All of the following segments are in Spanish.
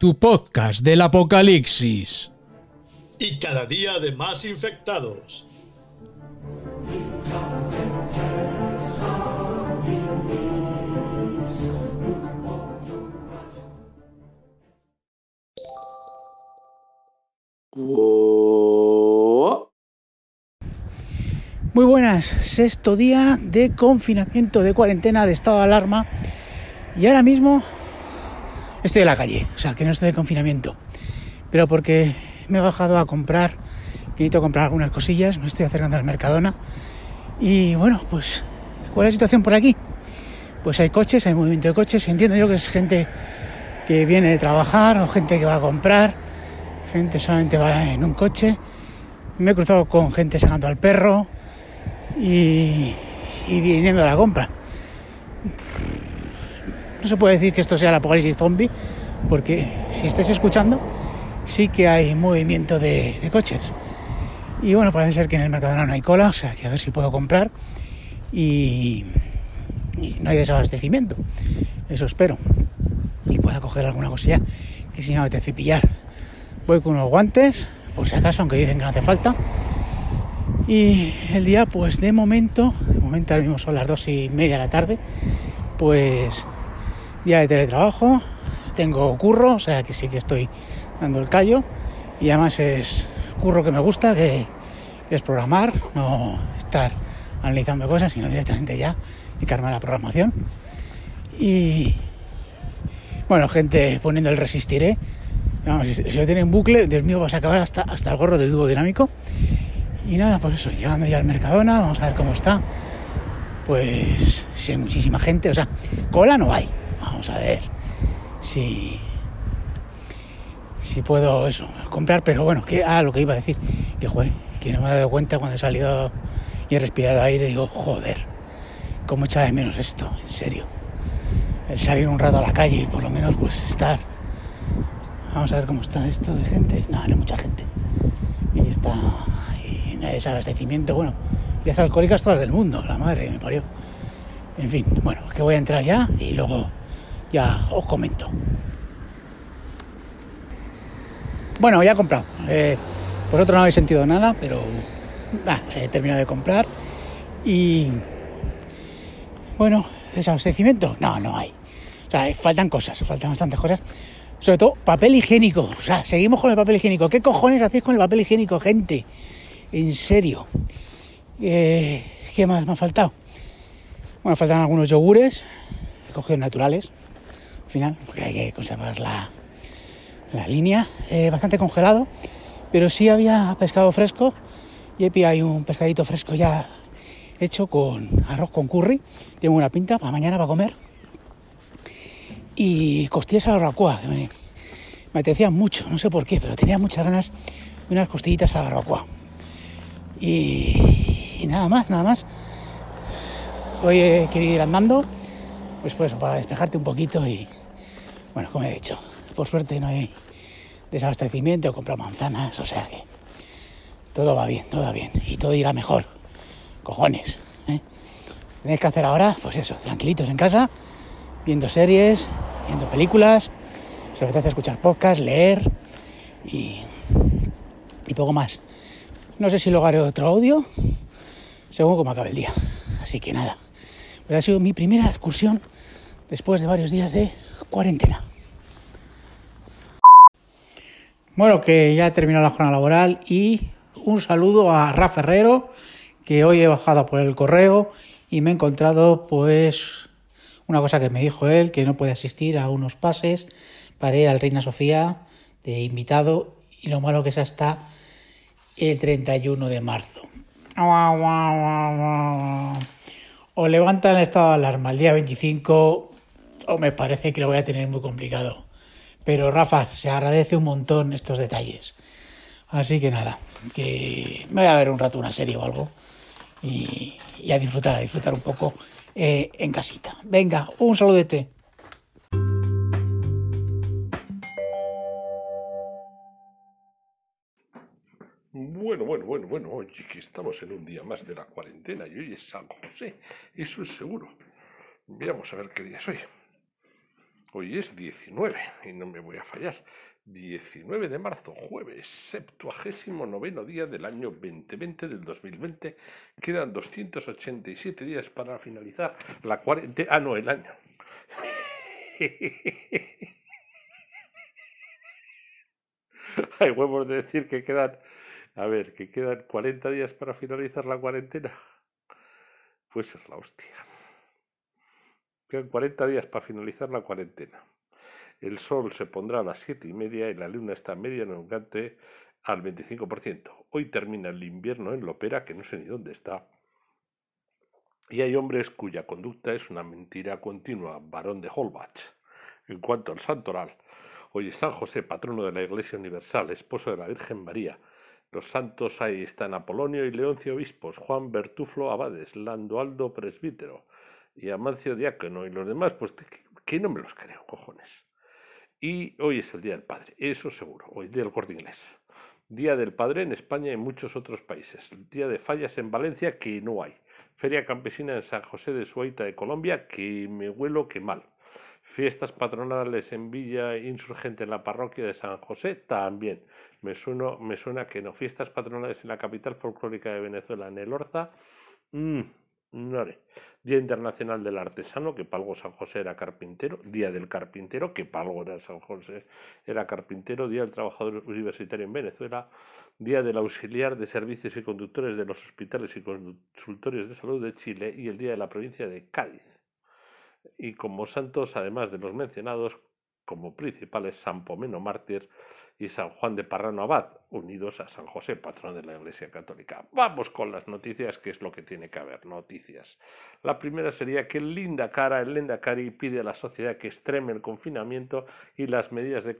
tu podcast del apocalipsis. Y cada día de más infectados. Muy buenas, sexto día de confinamiento, de cuarentena, de estado de alarma. Y ahora mismo estoy en la calle, o sea, que no estoy de confinamiento. Pero porque me he bajado a comprar, necesito comprar algunas cosillas, me estoy acercando al Mercadona. Y bueno, pues, ¿cuál es la situación por aquí? Pues hay coches, hay movimiento de coches, entiendo yo que es gente que viene de trabajar o gente que va a comprar, gente solamente va en un coche. Me he cruzado con gente sacando al perro, y, y viniendo a la compra. No se puede decir que esto sea el apocalipsis zombie, porque si estáis escuchando, sí que hay movimiento de, coches. Y bueno, parece ser que en el Mercadona no hay cola, o sea que a ver si puedo comprar y, y no hay desabastecimiento. Eso espero. Y pueda coger alguna cosilla que si no me apetece pillar. Voy con unos guantes, por si acaso, aunque dicen que no hace falta. Y el día, pues de momento, de momento ahora mismo son las dos y media de la tarde, pues día de teletrabajo, tengo curro, o sea que sí que estoy dando el callo y además es curro que me gusta, que, es programar, no estar analizando cosas, sino directamente ya dedicarme a la programación. Y bueno, gente poniendo el resistiré. Si, lo tiene en bucle, Dios mío, vas a acabar hasta, hasta el gorro del dúo dinámico. Y nada, pues eso, llegando ya al Mercadona, vamos a ver cómo está. Pues si hay muchísima gente, o sea, cola no hay. Vamos a ver si si puedo eso, comprar, pero bueno, que ah, lo que iba a decir, que joder, que no me he dado cuenta cuando he salido y he respirado aire, digo, joder, cómo echa de menos esto, en serio. El salir un rato a la calle y por lo menos pues estar. Vamos a ver cómo está esto de gente. No, no hay mucha gente. Y está desabastecimiento, bueno, las alcohólicas todas del mundo, la madre me parió. En fin, bueno, que voy a entrar ya y luego ya os comento. Bueno, ya he comprado. Eh, vosotros no habéis sentido nada, pero he terminado de comprar. Y bueno, desabastecimiento, no, no hay. Faltan cosas, faltan bastantes cosas. Sobre todo papel higiénico. O sea, seguimos con el papel higiénico. ¿Qué cojones hacéis con el papel higiénico, gente? En serio. Eh, ¿Qué más me ha faltado? Bueno, faltan algunos yogures, he cogido naturales, al final, porque hay que conservar la, la línea. Eh, bastante congelado, pero sí había pescado fresco y pillado ahí un pescadito fresco ya hecho con arroz con curry. Tiene buena pinta para mañana para comer. Y costillas a la barbacoa, que me, me mucho, no sé por qué, pero tenía muchas ganas de unas costillitas a la barbacoa. Y, nada más, nada más. Hoy he querido ir andando, pues pues para despejarte un poquito y, bueno, como he dicho, por suerte no hay desabastecimiento, he comprado manzanas, o sea que todo va bien, todo va bien y todo irá mejor. Cojones. ¿eh? Tenéis que hacer ahora, pues eso, tranquilitos en casa, viendo series, viendo películas, se apetece escuchar podcast, leer y, y poco más. No sé si luego haré otro audio, según como acabe el día. Así que nada, pues ha sido mi primera excursión después de varios días de cuarentena. Bueno, que ya he terminado la jornada laboral y un saludo a Rafa Herrero, que hoy he bajado por el correo y me he encontrado pues una cosa que me dijo él, que no puede asistir a unos pases para ir al Reina Sofía de invitado y lo malo que es hasta el 31 de marzo. O levantan el estado de alarma el día 25 o me parece que lo voy a tener muy complicado. Pero Rafa, se agradece un montón estos detalles. Así que nada, que me voy a ver un rato una serie o algo y, a disfrutar, a disfrutar un poco eh, en casita. Venga, un saludete. Bueno, bueno, bueno, bueno, oye, que estamos en un día más de la cuarentena y hoy es San José, eso es seguro. Veamos a ver qué día es hoy. Hoy es 19 y no me voy a fallar. 19 de marzo, jueves, septuagésimo noveno día del año 2020 del 2020. Quedan 287 días para finalizar la cuarentena. Ah, no, el año. Hay huevos de decir que quedan, a ver, que quedan 40 días para finalizar la cuarentena. Pues es la hostia. Quedan 40 días para finalizar la cuarentena. El sol se pondrá a las siete y media y la luna está media en gante al 25%. Hoy termina el invierno en Lopera, que no sé ni dónde está. Y hay hombres cuya conducta es una mentira continua, varón de Holbach. En cuanto al santoral, hoy es San José, patrono de la Iglesia Universal, esposo de la Virgen María. Los santos ahí están Apolonio y Leoncio obispos, Juan Bertuflo abades, Landoaldo presbítero y Amancio diácono y los demás, pues que no me los creo, cojones. Y hoy es el Día del Padre, eso seguro, hoy Día del Corte Inglés. Día del Padre en España y muchos otros países. Día de Fallas en Valencia, que no hay. Feria Campesina en San José de Suaita de Colombia, que me huelo que mal. Fiestas patronales en Villa Insurgente en la parroquia de San José, también. Me, suena, me suena que no. Fiestas patronales en la capital folclórica de Venezuela, en el Orza, mmm, Día Internacional del Artesano, que Palgo San José era carpintero. Día del Carpintero, que Palgo era San José era carpintero. Día del Trabajador Universitario en Venezuela. Día del Auxiliar de Servicios y Conductores de los Hospitales y Consultorios de Salud de Chile y el Día de la Provincia de Cádiz. Y como santos, además de los mencionados, como principales San Pomeno Mártir, y San Juan de Parrano Abad, unidos a San José, patrón de la Iglesia Católica. Vamos con las noticias, que es lo que tiene que haber, noticias. La primera sería que el Linda Cara, el Cari pide a la sociedad que extreme el confinamiento y las medidas de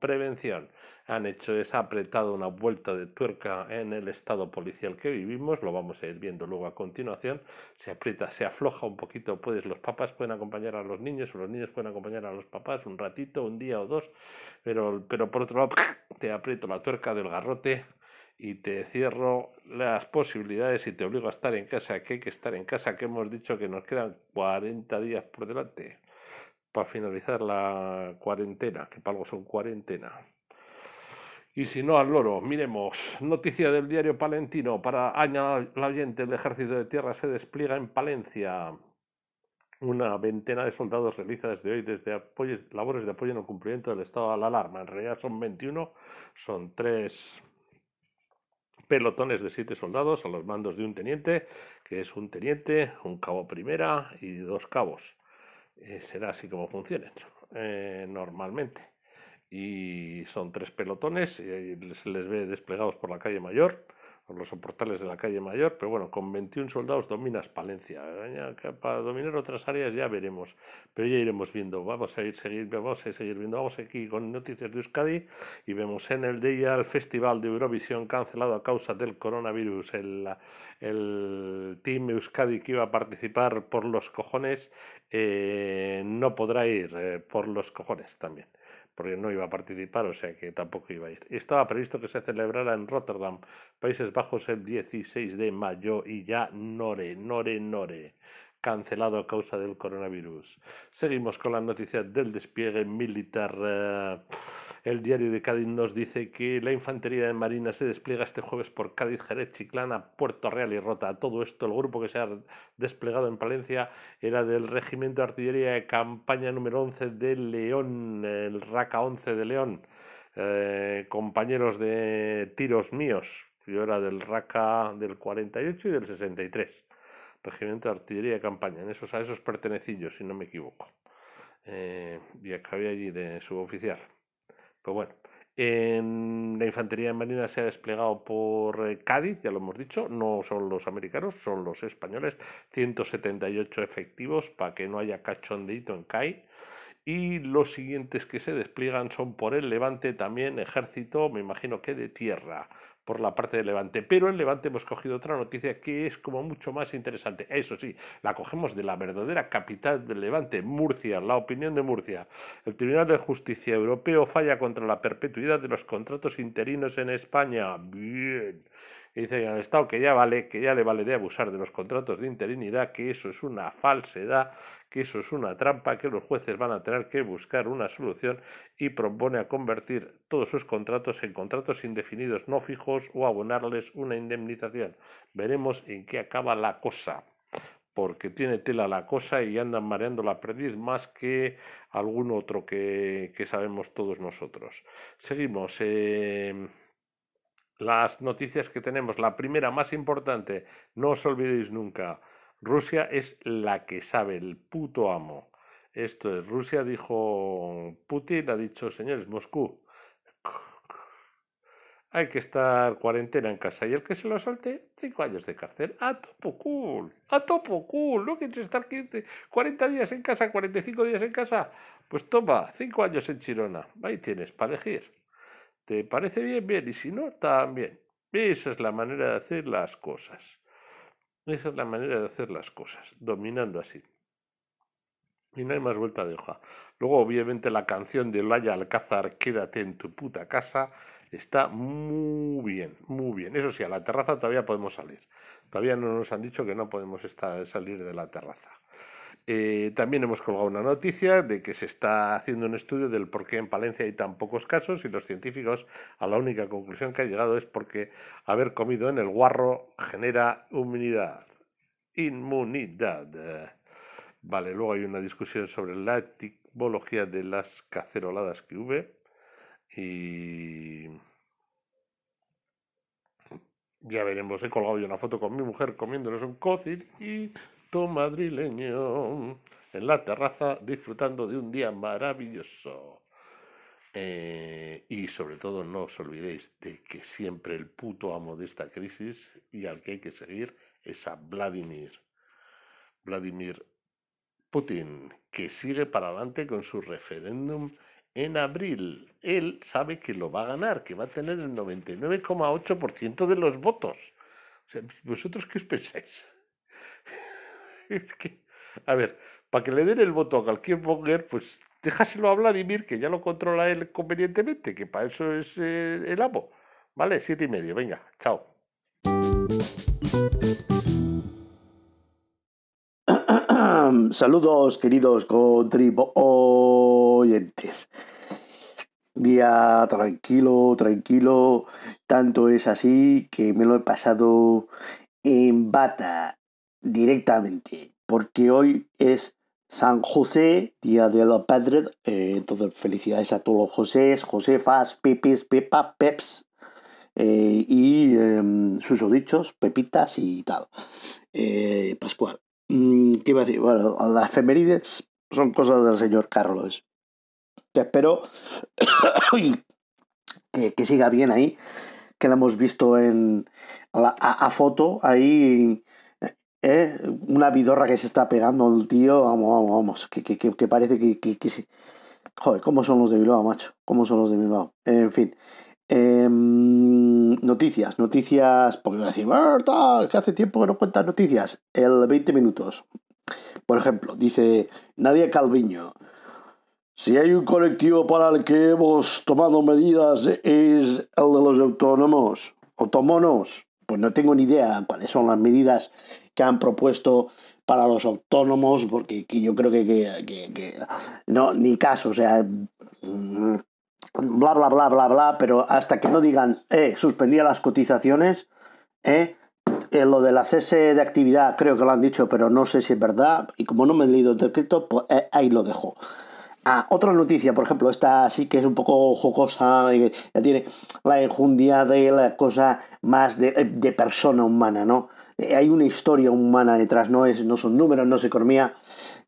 prevención. Han hecho es apretado una vuelta de tuerca en el estado policial que vivimos, lo vamos a ir viendo luego a continuación. Se aprieta, se afloja un poquito, puedes, los papás pueden acompañar a los niños o los niños pueden acompañar a los papás un ratito, un día o dos pero, pero por otro lado te aprieto la tuerca del garrote y te cierro las posibilidades y te obligo a estar en casa, que hay que estar en casa, que hemos dicho que nos quedan 40 días por delante para finalizar la cuarentena, que para algo son cuarentena. Y si no, al loro, miremos. Noticia del diario Palentino. Para añadir la oyente, el ejército de tierra se despliega en Palencia. Una veintena de soldados realiza desde hoy desde labores de apoyo en el cumplimiento del estado de la alarma. En realidad son 21, son tres pelotones de siete soldados a los mandos de un teniente, que es un teniente, un cabo primera y dos cabos. Eh, será así como funcionen eh, normalmente. Y son tres pelotones, se les ve desplegados por la calle Mayor los soportales de la calle Mayor, pero bueno, con 21 soldados dominas Palencia. Para dominar otras áreas ya veremos, pero ya iremos viendo. Vamos a ir seguir, vamos a seguir viendo. Vamos aquí con noticias de Euskadi y vemos en el día el Festival de Eurovisión cancelado a causa del coronavirus. El, el Team Euskadi que iba a participar por los cojones eh, no podrá ir eh, por los cojones también porque no iba a participar, o sea que tampoco iba a ir. Estaba previsto que se celebrara en Rotterdam, Países Bajos, el 16 de mayo y ya nore, nore, nore, cancelado a causa del coronavirus. Seguimos con la noticia del despliegue militar. Eh, el diario de Cádiz nos dice que la infantería de Marina se despliega este jueves por Cádiz, Jerez, Chiclana, Puerto Real y Rota. Todo esto, el grupo que se ha desplegado en Palencia era del Regimiento de Artillería de Campaña número 11 de León, el RACA 11 de León. Eh, compañeros de tiros míos, yo era del RACA del 48 y del 63. Regimiento de Artillería de Campaña, en esos, a esos pertenecillos, si no me equivoco. Eh, y acabé allí de suboficial. Pues bueno, en la infantería marina se ha desplegado por eh, Cádiz, ya lo hemos dicho, no son los americanos, son los españoles, 178 efectivos para que no haya cachondeito en CAI. Y los siguientes que se despliegan son por el Levante también, ejército, me imagino que de tierra por la parte de Levante. Pero en Levante hemos cogido otra noticia que es como mucho más interesante. Eso sí, la cogemos de la verdadera capital del Levante, Murcia, la opinión de Murcia. El Tribunal de Justicia Europeo falla contra la perpetuidad de los contratos interinos en España. Bien. Y dicen al Estado que ya vale, que ya le vale de abusar de los contratos de interinidad, que eso es una falsedad, que eso es una trampa, que los jueces van a tener que buscar una solución y propone a convertir todos sus contratos en contratos indefinidos no fijos o abonarles una indemnización. Veremos en qué acaba la cosa, porque tiene tela la cosa y andan mareando la perdiz más que algún otro que, que sabemos todos nosotros. Seguimos. Eh, las noticias que tenemos, la primera más importante, no os olvidéis nunca, Rusia es la que sabe, el puto amo. Esto es, Rusia dijo, Putin ha dicho, señores, Moscú, hay que estar cuarentena en casa y el que se lo salte, cinco años de cárcel. A topo cool, a topo cool, ¿no quieres estar 15, 40 días en casa, 45 días en casa? Pues toma, cinco años en Chirona, ahí tienes, para elegir. ¿Te parece bien? Bien, y si no, también. Esa es la manera de hacer las cosas. Esa es la manera de hacer las cosas, dominando así. Y no hay más vuelta de hoja. Luego, obviamente, la canción de Olaya Alcázar, Quédate en tu puta casa, está muy bien, muy bien. Eso sí, a la terraza todavía podemos salir. Todavía no nos han dicho que no podemos estar, salir de la terraza. Eh, también hemos colgado una noticia de que se está haciendo un estudio del por qué en Palencia hay tan pocos casos y los científicos a la única conclusión que han llegado es porque haber comido en el guarro genera inmunidad. Inmunidad. Vale, luego hay una discusión sobre la etimología de las caceroladas que hubo y ya veremos, he colgado yo una foto con mi mujer comiéndonos un y madrileño en la terraza disfrutando de un día maravilloso. Eh, y sobre todo no os olvidéis de que siempre el puto amo de esta crisis y al que hay que seguir es a Vladimir. Vladimir Putin, que sigue para adelante con su referéndum en abril. Él sabe que lo va a ganar, que va a tener el 99,8% de los votos. ¿Vosotros qué os pensáis? que, a ver, para que le den el voto a cualquier monger, pues déjaselo a Vladimir, que ya lo controla él convenientemente, que para eso es eh, el amo. Vale, siete y medio, venga, chao. Saludos, queridos contribuyentes. Día tranquilo, tranquilo. Tanto es así que me lo he pasado en bata directamente, porque hoy es San José, Día de los Padres. Eh, entonces, felicidades a todos los Josés, Josefas, Pepis, Pepa, Peps eh, y em, sus dichos, Pepitas y tal. Eh, Pascual. Mm, ¿Qué iba a decir? Bueno, las efemérides son cosas del señor Carlos. Que espero que, que, siga bien ahí, que la hemos visto en a, a foto ahí ¿eh? Una vidorra que se está pegando el tío, vamos, vamos, vamos, que, que, que parece que, que, que sí. Joder, ¿cómo son los de Bilbao, macho? ¿Cómo son los de Bilbao? En fin. Em, noticias, noticias, porque decir, tal, que hace tiempo que no cuentas noticias. El 20 minutos. Por ejemplo, dice Nadia Calviño. Si hay un colectivo para el que hemos tomado medidas es el de los autónomos, autómonos. Pues no tengo ni idea cuáles son las medidas que han propuesto para los autónomos, porque yo creo que, no, ni caso, o sea, mm, bla, bla, bla, bla, bla, pero hasta que no digan, eh, suspendía las cotizaciones, eh, eh, lo del cese de actividad creo que lo han dicho, pero no sé si es verdad, y como no me he leído el decreto, pues eh, ahí lo dejo. Ah, otra noticia, por ejemplo, esta sí que es un poco jocosa, ya tiene la enjundia de la cosa más de, de persona humana, ¿no? Eh, hay una historia humana detrás, no, es, no son números, no es economía,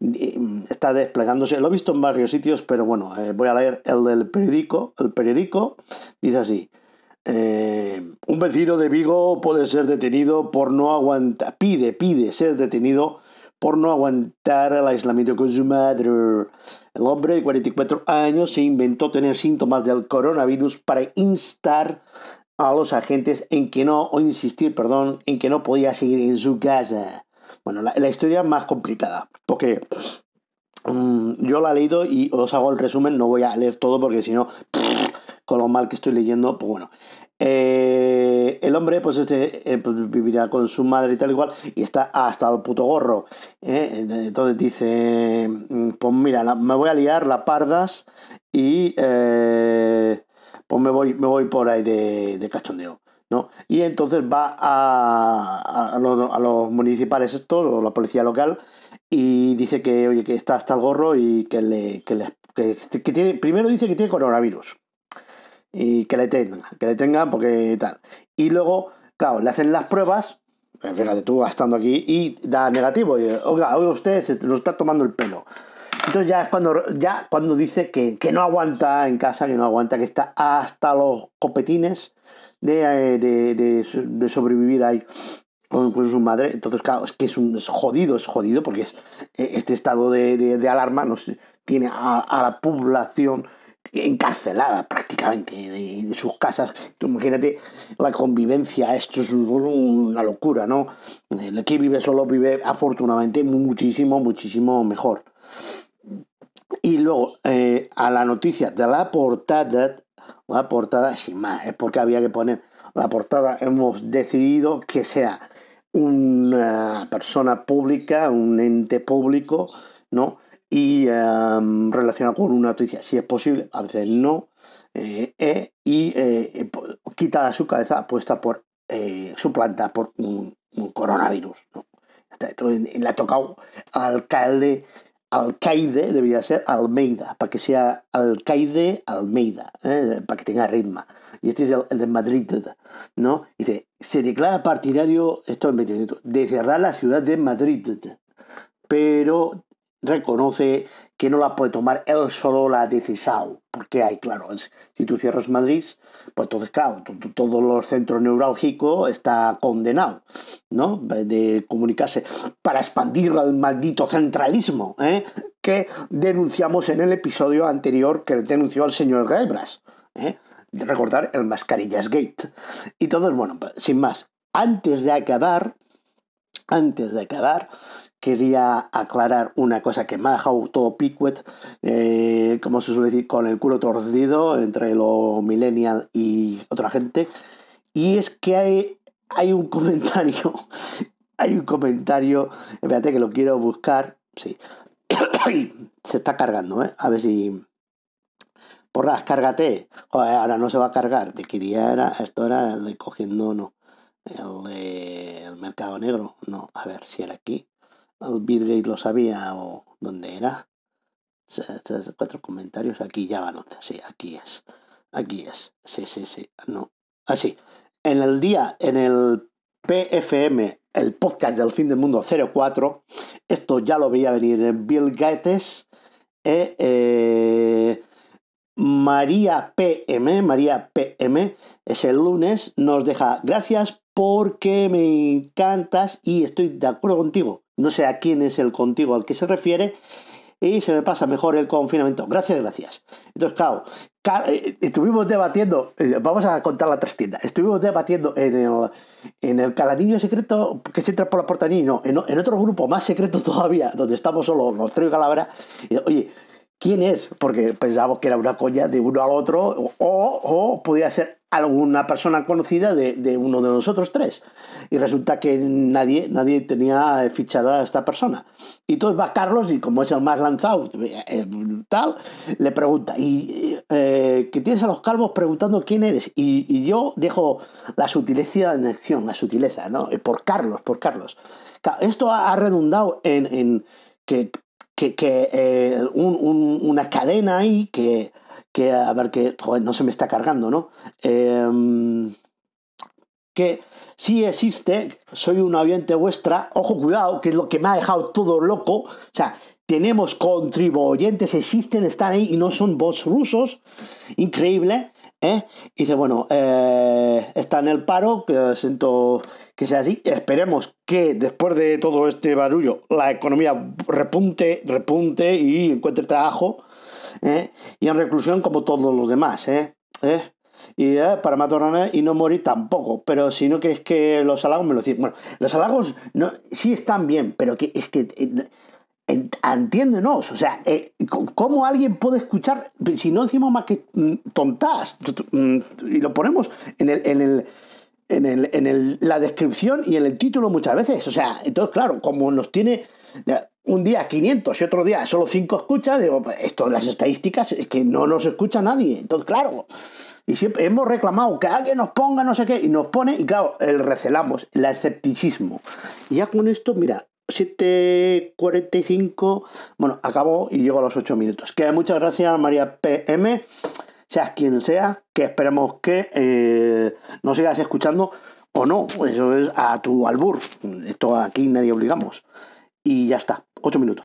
mm, está desplegándose. Lo he visto en varios sitios, pero bueno, eh, voy a leer el del periódico. El periódico dice así. Eh, un vecino de Vigo puede ser detenido por no aguantar, pide, pide ser detenido por no aguantar el aislamiento con su madre. El hombre de 44 años se inventó tener síntomas del coronavirus para instar a los agentes en que no, o insistir, perdón, en que no podía seguir en su casa. Bueno, la, historia más complicada, porque mm, yo la he leído y os hago el resumen, no voy a leer todo porque si no, con lo mal que estoy leyendo, pues bueno. eh, el hombre, pues este, eh, pues vivirá con su madre y tal igual, y está hasta el puto gorro. ¿eh? Entonces dice, mm, pues mira, me voy a liar la pardas y pues me voy, me voy por ahí de, de cachondeo. ¿no? Y entonces va a, a, los, municipales estos, o la policía local, y dice que, oye, que está hasta el gorro y que le, que le que, tiene, primero dice que tiene coronavirus y que le tengan, que le tengan porque tal. Y luego, claro, le hacen las pruebas, eh, fíjate tú estando aquí, y da negativo. Y, oiga, usted se lo está tomando el pelo. Entonces ya es cuando, ya cuando dice que, que no aguanta en casa, que no aguanta, que está hasta los copetines de, eh, de, sobrevivir ahí con, su madre. Entonces, claro, es que es, un, jodido, es jodido, porque eh, este estado de, alarma nos tiene a, la población encarcelada prácticamente de, sus casas. Imagínate la convivencia, esto es una locura, ¿no? El que vive solo vive afortunadamente muchísimo, muchísimo mejor. Y luego, eh, a la noticia de la portada, la portada, sin más, es porque había que poner la portada, hemos decidido que sea una persona pública, un ente público, ¿no? y um, relacionado con una noticia, si es posible, a veces no, eh, eh, y quitada su cabeza puesta por, suplantada por un, coronavirus. ¿no? Le ha tocado al alcalde, alcaide, debería ser Almeida, para que sea alcaide Almeida, para que tenga ritmo. Y este es el, de Madrid, ¿no? Dice, se declara partidario, esto es 20 minutos, de cerrar la ciudad de Madrid, pero reconoce que no la puede tomar él solo la decisión, porque hay, claro, si tú cierras Madrid, pues entonces, claro, todos los centros neurálgicos está condenado, ¿no? De comunicarse para expandir el maldito centralismo, ¿eh? que denunciamos en el episodio anterior que denunció el señor Gebras, ¿eh? Recordar el Mascarillas Gate. Y todo, bueno, pues, sin más, antes de acabar, antes de acabar, quería aclarar una cosa que me ha dejado todo picuet, eh, como se suele decir, con el culo torcido entre lo millennial y otra gente. Y es que hay, hay un comentario, hay un comentario, espérate que lo quiero buscar, sí. se está cargando, ¿eh? A ver si... Porras, cárgate. Joder, ahora no se va a cargar. Te quería, esto era el de cogiendo, no. El de mercado negro, no. A ver si era aquí Bill Gates lo sabía o dónde era. Estos cuatro comentarios, aquí ya van sí, aquí es. Aquí es. Sí, sí, sí. No. Así. En el día, en el PFM, el podcast del fin del mundo 04, esto ya lo veía venir Bill Gates, eh, eh, María PM, María PM, es el lunes, nos deja gracias porque me encantas y estoy de acuerdo contigo. No sé a quién es el contigo al que se refiere y se me pasa mejor el confinamiento. Gracias, gracias. Entonces, claro, estuvimos debatiendo, vamos a contar la trastienda, estuvimos debatiendo en el, en el secreto que se entra por la puerta no, en, otro grupo más secreto todavía, donde estamos solo los tres y, oye, ¿quién es? Porque pensábamos que era una coña de uno al otro, o, o podía ser alguna persona conocida de, de, uno de nosotros tres. Y resulta que nadie, nadie tenía fichada a esta persona. Y entonces va Carlos y como es el más lanzado, eh, tal, le pregunta, ¿y eh, que tienes a los calvos preguntando quién eres? Y, y, yo dejo la sutileza en acción, la sutileza, ¿no? Por Carlos, por Carlos. Esto ha redundado en, en que, que, eh, un, un, una cadena ahí que que a ver que joder, no se me está cargando, ¿no? Eh, que sí existe, soy un oyente vuestra, ojo cuidado, que es lo que me ha dejado todo loco, o sea, tenemos contribuyentes, existen, están ahí y no son bots rusos, increíble, ¿eh? Dice, bueno, eh, está en el paro, que siento que sea así, esperemos que después de todo este barullo la economía repunte, repunte y encuentre trabajo, ¿eh? y en reclusión como todos los demás. Y para matar y no morir tampoco. Pero si no quieres que los halagos me lo dicen. Bueno, los halagos no, sí están bien, pero que es que entiéndenos, o sea, eh, ¿cómo alguien puede escuchar, si no decimos más que mm, tontas, mm, y lo ponemos en el, en el en, el, en el, la descripción y en el título muchas veces. O sea, entonces, claro, como nos tiene un día 500 y otro día solo 5 escuchas, digo, pues, esto de las estadísticas es que no nos escucha nadie. Entonces, claro, y siempre hemos reclamado que alguien nos ponga no sé qué, y nos pone, y claro, el recelamos, el escepticismo. Y ya con esto, mira, 7.45, bueno, acabo y llego a los 8 minutos. Que muchas gracias, María PM, seas quien sea, que esperemos que eh, nos sigas escuchando o no, eso es a tu albur. Esto aquí nadie obligamos. Y ya está, 8 minutos.